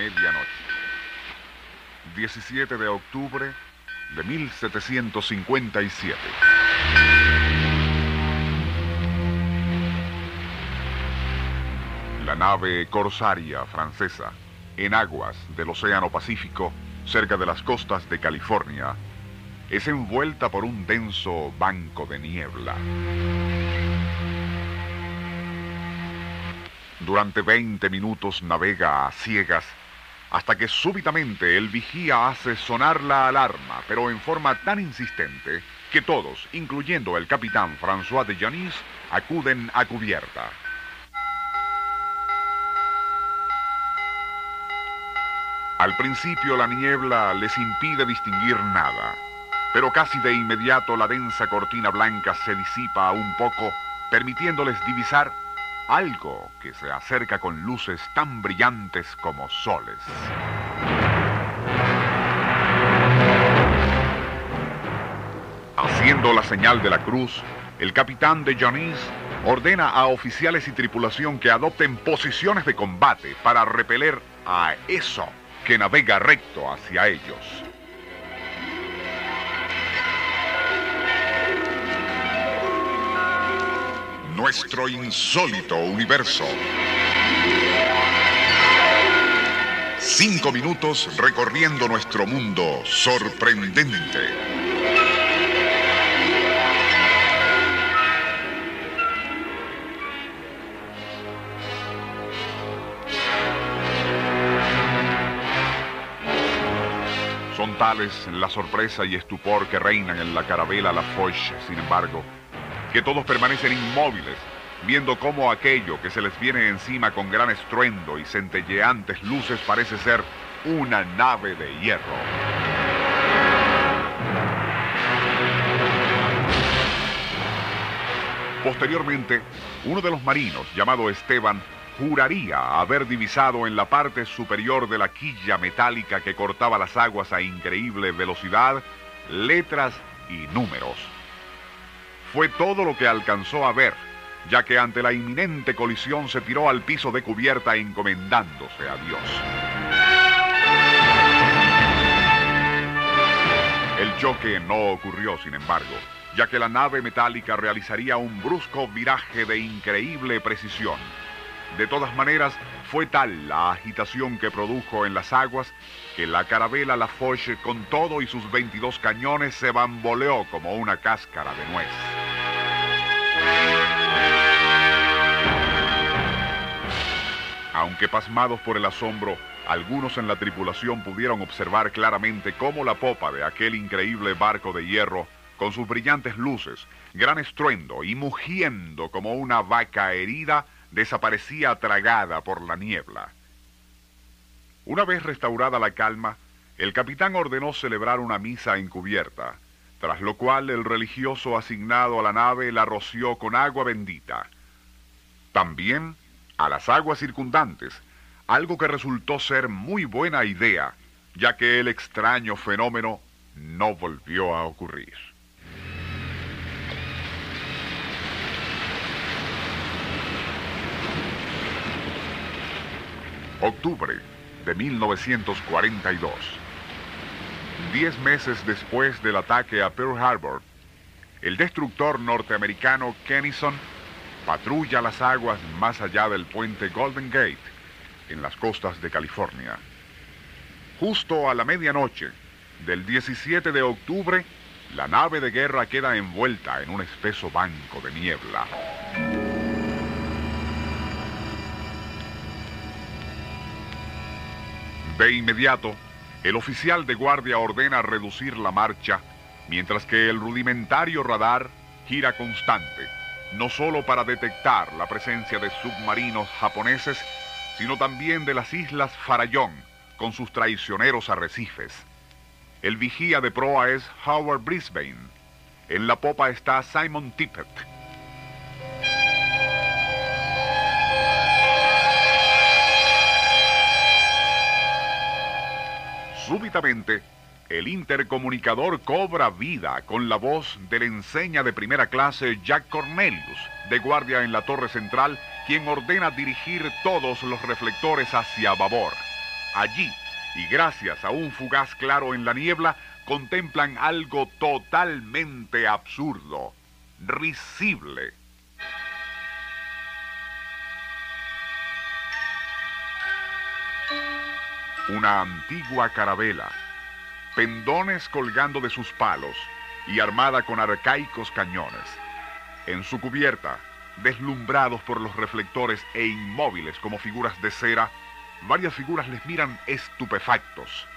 Medianoche. 17 de octubre de 1757. La nave corsaria francesa, en aguas del Océano Pacífico, cerca de las costas de California, es envuelta por un denso banco de niebla. Durante 20 minutos navega a ciegas hasta que súbitamente el vigía hace sonar la alarma, pero en forma tan insistente que todos, incluyendo el capitán François de Janis, acuden a cubierta. Al principio la niebla les impide distinguir nada, pero casi de inmediato la densa cortina blanca se disipa un poco, permitiéndoles divisar algo que se acerca con luces tan brillantes como soles. Haciendo la señal de la cruz, el capitán de Janis ordena a oficiales y tripulación que adopten posiciones de combate para repeler a eso que navega recto hacia ellos. Nuestro insólito universo. Cinco minutos recorriendo nuestro mundo sorprendente. Son tales la sorpresa y estupor que reinan en la carabela La Foch, sin embargo, que todos permanecen inmóviles, viendo cómo aquello que se les viene encima con gran estruendo y centelleantes luces parece ser una nave de hierro. Posteriormente, uno de los marinos, llamado Esteban, juraría haber divisado en la parte superior de la quilla metálica que cortaba las aguas a increíble velocidad letras y números fue todo lo que alcanzó a ver, ya que ante la inminente colisión se tiró al piso de cubierta encomendándose a Dios. El choque no ocurrió, sin embargo, ya que la nave metálica realizaría un brusco viraje de increíble precisión. De todas maneras, fue tal la agitación que produjo en las aguas que la carabela La Foche, con todo y sus 22 cañones, se bamboleó como una cáscara de nuez. Aunque pasmados por el asombro, algunos en la tripulación pudieron observar claramente cómo la popa de aquel increíble barco de hierro, con sus brillantes luces, gran estruendo y mugiendo como una vaca herida, desaparecía tragada por la niebla. Una vez restaurada la calma, el capitán ordenó celebrar una misa encubierta, tras lo cual el religioso asignado a la nave la roció con agua bendita. También a las aguas circundantes, algo que resultó ser muy buena idea, ya que el extraño fenómeno no volvió a ocurrir. Octubre de 1942. Diez meses después del ataque a Pearl Harbor, el destructor norteamericano Kennison patrulla las aguas más allá del puente Golden Gate, en las costas de California. Justo a la medianoche del 17 de octubre, la nave de guerra queda envuelta en un espeso banco de niebla. De inmediato, el oficial de guardia ordena reducir la marcha mientras que el rudimentario radar gira constante, no solo para detectar la presencia de submarinos japoneses, sino también de las islas Farallón, con sus traicioneros arrecifes. El vigía de proa es Howard Brisbane. En la popa está Simon Tippett. Súbitamente, el intercomunicador cobra vida con la voz del enseña de primera clase Jack Cornelius, de guardia en la torre central, quien ordena dirigir todos los reflectores hacia babor. Allí, y gracias a un fugaz claro en la niebla, contemplan algo totalmente absurdo, risible. Una antigua carabela, pendones colgando de sus palos y armada con arcaicos cañones. En su cubierta, deslumbrados por los reflectores e inmóviles como figuras de cera, varias figuras les miran estupefactos.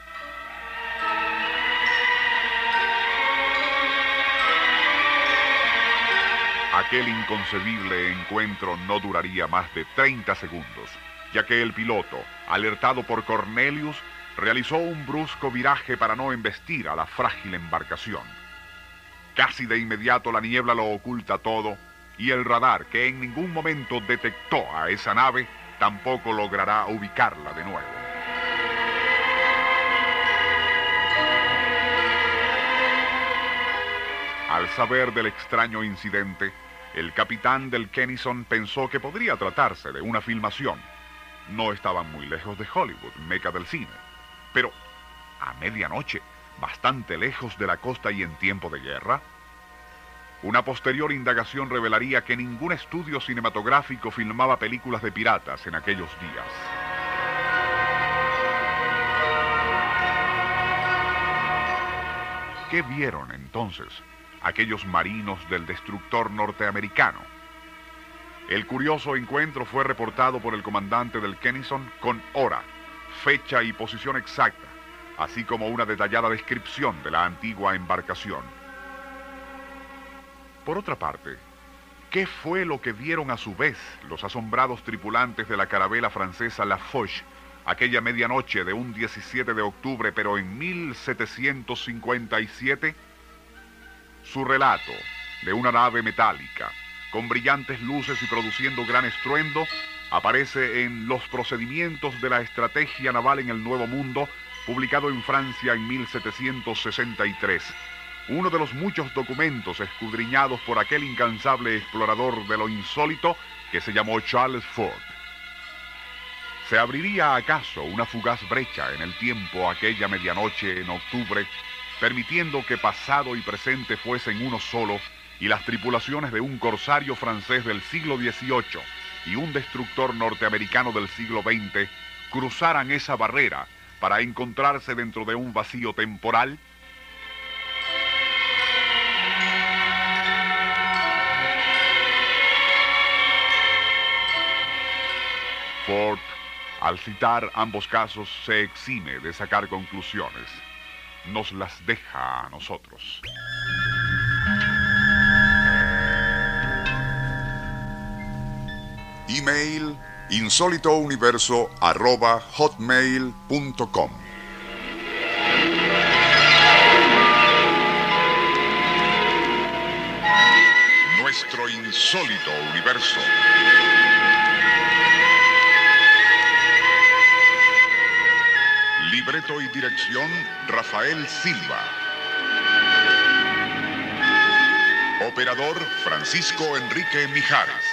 Aquel inconcebible encuentro no duraría más de 30 segundos, ya que el piloto, alertado por Cornelius, realizó un brusco viraje para no embestir a la frágil embarcación. Casi de inmediato la niebla lo oculta todo y el radar, que en ningún momento detectó a esa nave, tampoco logrará ubicarla de nuevo. Al saber del extraño incidente, el capitán del Kennison pensó que podría tratarse de una filmación. No estaban muy lejos de Hollywood, meca del cine. Pero, a medianoche, bastante lejos de la costa y en tiempo de guerra, una posterior indagación revelaría que ningún estudio cinematográfico filmaba películas de piratas en aquellos días. ¿Qué vieron entonces aquellos marinos del destructor norteamericano? El curioso encuentro fue reportado por el comandante del Kennison con hora, fecha y posición exacta, así como una detallada descripción de la antigua embarcación. Por otra parte, ¿qué fue lo que vieron a su vez los asombrados tripulantes de la carabela francesa La Foch aquella medianoche de un 17 de octubre, pero en 1757? Su relato de una nave metálica, con brillantes luces y produciendo gran estruendo, aparece en Los procedimientos de la estrategia naval en el Nuevo Mundo, publicado en Francia en 1763 uno de los muchos documentos escudriñados por aquel incansable explorador de lo insólito que se llamó Charles Ford. ¿Se abriría acaso una fugaz brecha en el tiempo aquella medianoche en octubre, permitiendo que pasado y presente fuesen uno solo y las tripulaciones de un corsario francés del siglo XVIII y un destructor norteamericano del siglo XX cruzaran esa barrera para encontrarse dentro de un vacío temporal? Ford, al citar ambos casos, se exime de sacar conclusiones. Nos las deja a nosotros. Email insólitouniverso.hotmail.com Nuestro insólito universo. Libreto y dirección Rafael Silva. Operador Francisco Enrique Mijares.